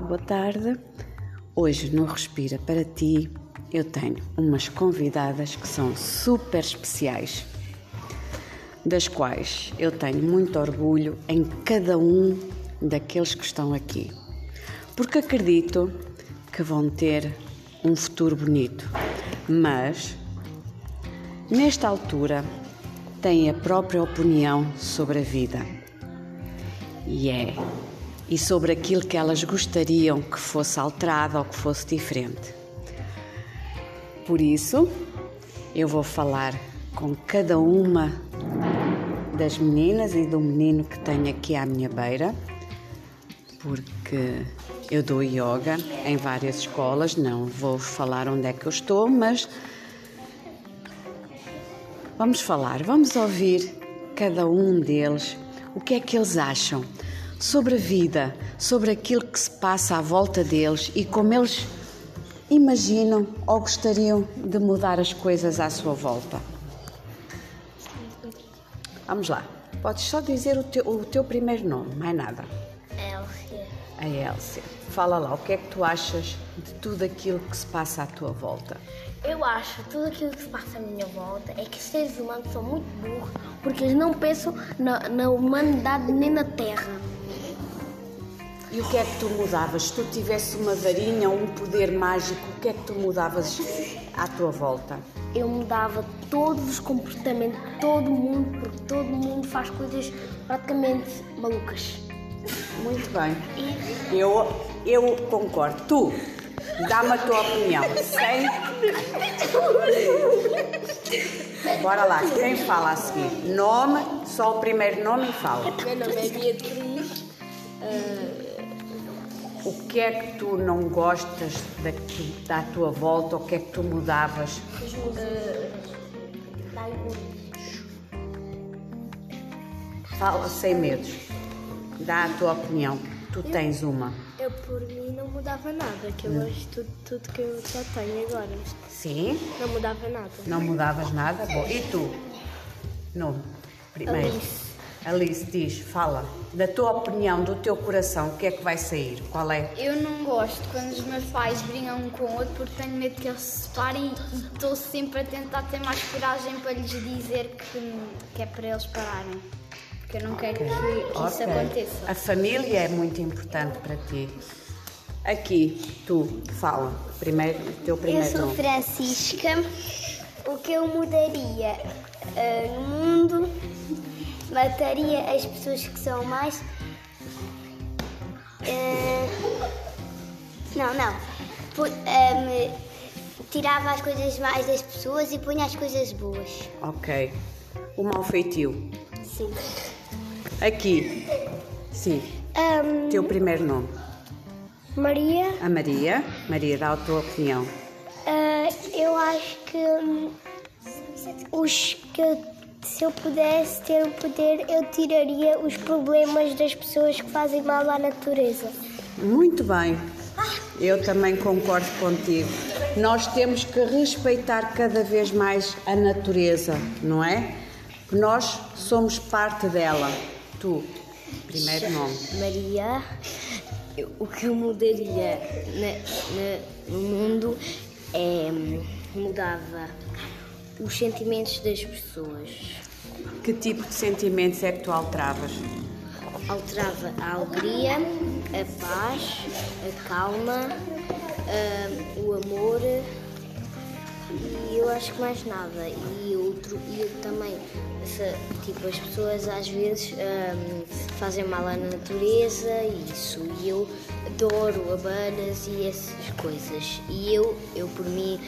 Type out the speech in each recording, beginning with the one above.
Boa tarde. Hoje no Respira para Ti eu tenho umas convidadas que são super especiais, das quais eu tenho muito orgulho em cada um daqueles que estão aqui, porque acredito que vão ter um futuro bonito, mas nesta altura têm a própria opinião sobre a vida. E é e sobre aquilo que elas gostariam que fosse alterado ou que fosse diferente. Por isso, eu vou falar com cada uma das meninas e do menino que tenho aqui à minha beira, porque eu dou yoga em várias escolas, não vou falar onde é que eu estou, mas vamos falar, vamos ouvir cada um deles o que é que eles acham sobre a vida, sobre aquilo que se passa à volta deles e como eles imaginam ou gostariam de mudar as coisas à sua volta. Vamos lá. Podes só dizer o teu, o teu primeiro nome, mais nada. Elcia. A Elcia. Fala lá, o que é que tu achas de tudo aquilo que se passa à tua volta? Eu acho tudo aquilo que se passa à minha volta é que os seres humanos são muito burros porque eles não pensam na, na humanidade nem na Terra. E o que é que tu mudavas? Se tu tivesse uma varinha ou um poder mágico, o que é que tu mudavas à tua volta? Eu mudava todos os comportamentos de todo mundo porque todo mundo faz coisas praticamente malucas. Muito bem. Eu, eu concordo. Tu, dá-me a tua opinião. Sem. Bora lá, quem fala a seguir? Nome, só o primeiro nome e fala. Meu nome é Beatriz. O que é que tu não gostas da, da tua volta? O que é que tu mudavas? Fala sem medos. Dá a tua opinião. Tu tens uma. Eu por mim não mudava nada, que eu gosto tudo, tudo que eu já tenho agora. Sim? Não mudava nada. Não mudavas nada? Bom, e tu? Nome. Primeiro. Alice. Alice, diz, fala. Da tua opinião, do teu coração, o que é que vai sair? Qual é? Eu não gosto quando os meus pais brigam um com o outro porque tenho medo que eles se separem e estou sempre a tentar ter mais coragem para lhes dizer que, que é para eles pararem. Porque eu não quero que, que isso Ok. aconteça. A família é muito importante para ti. Aqui, tu, fala. Primeiro, o teu Eu primeiro sou nome. Francisca. O que eu mudaria ah, no mundo, mataria as pessoas que são mais. ah, não, não. Pu- ah, me- tirava as coisas mais das pessoas e punha as coisas boas. Ok. O mau feitio. Sim. Aqui. Sim. Ahm, Teu primeiro nome. Maria, A Maria. Maria, dá a tua opinião. ah, eu acho que hum, os que se eu pudesse ter o poder, eu tiraria os problemas das pessoas que fazem mal à natureza. Muito bem. Eu também concordo contigo. Nós temos que respeitar cada vez mais a natureza, não é? Nós somos parte dela. Tu, primeiro nome. Maria, eu- o que eu mudaria na- na- no mundo é hum, mudava os sentimentos das pessoas. Que tipo de sentimentos é que tu alteravas? Alterava a alegria, a paz, a calma, hum, o amor e eu acho que mais nada. E outro, e eu também, essa- tipo, as pessoas às vezes hum, fazem mal à natureza e isso. E eu adoro abanas e essas coisas. E eu, eu por mim,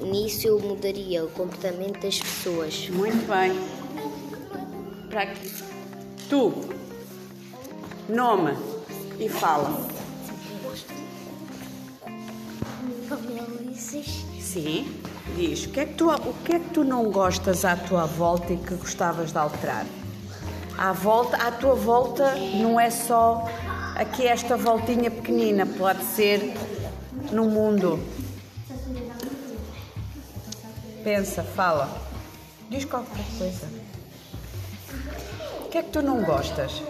nisso eu mudaria o comportamento das pessoas. Muito bem. Para aqui. Tu, nome e fala. Sim, diz. O que, é que tu, o que é que tu não gostas à tua volta e que gostavas de alterar? À volta, à tua volta não é só aqui esta voltinha pequenina, pode ser no mundo. Pensa, fala. Diz qualquer coisa. O que é que tu não gostas?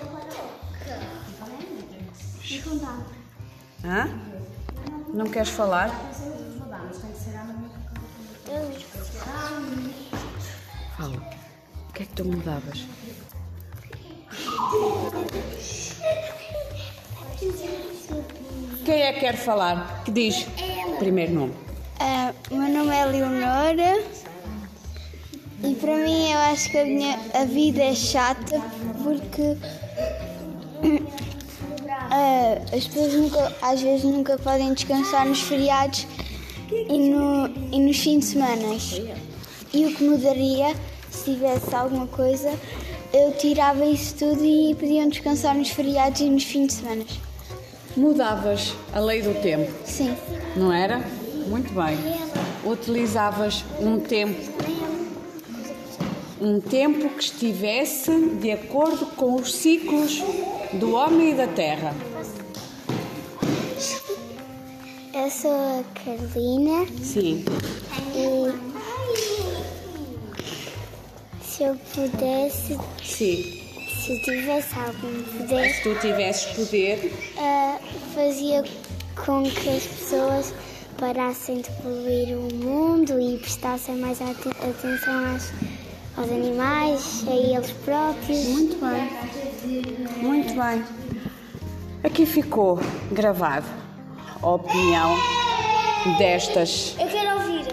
Hã? Não queres falar? Fala. O que é que tu mudavas? Quem é que quer falar? Que diz? Primeiro nome. Leonora e para mim eu acho que a, minha, a vida é chata porque ah, as pessoas nunca, às vezes nunca podem descansar nos feriados e, no, e nos fins de semana. E o que mudaria, se tivesse alguma coisa, eu tirava isso tudo e podiam descansar nos feriados e nos fins de semana. Mudavas a lei do tempo, Sim. não era? Muito bem. Utilizavas um tempo um tempo que estivesse de acordo com os ciclos do homem e da terra. Eu sou a Carolina Sim. e se eu pudesse, Sim. se eu tivesse algum poder, Se tu tivesses poder, ah, fazia com que as pessoas parassem de poluir o mundo e prestassem mais ate- atenção às, aos animais, a eles próprios. Muito bem. Muito bem. Aqui ficou gravado a opinião destas Eu quero ouvir.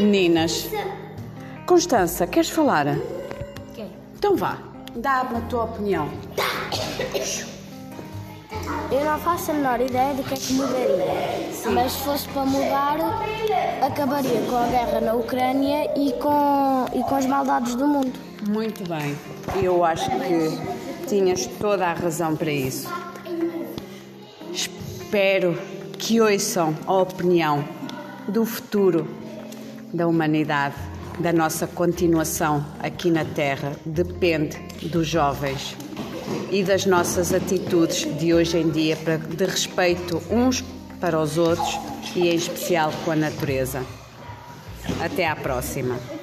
meninas. Constança, queres falar? Então vá, dá-me a tua opinião. Eu não faço a menor ideia do que é que mudaria. Mas se fosse para mudar, acabaria com a guerra na Ucrânia e com, e com as maldades do mundo. Muito bem. Eu acho que tinhas toda a razão para isso. Espero que ouçam a opinião do futuro da humanidade, da nossa continuação aqui na Terra, depende dos jovens e das nossas atitudes de hoje em dia de respeito uns para os outros e em especial com a natureza. Até à próxima.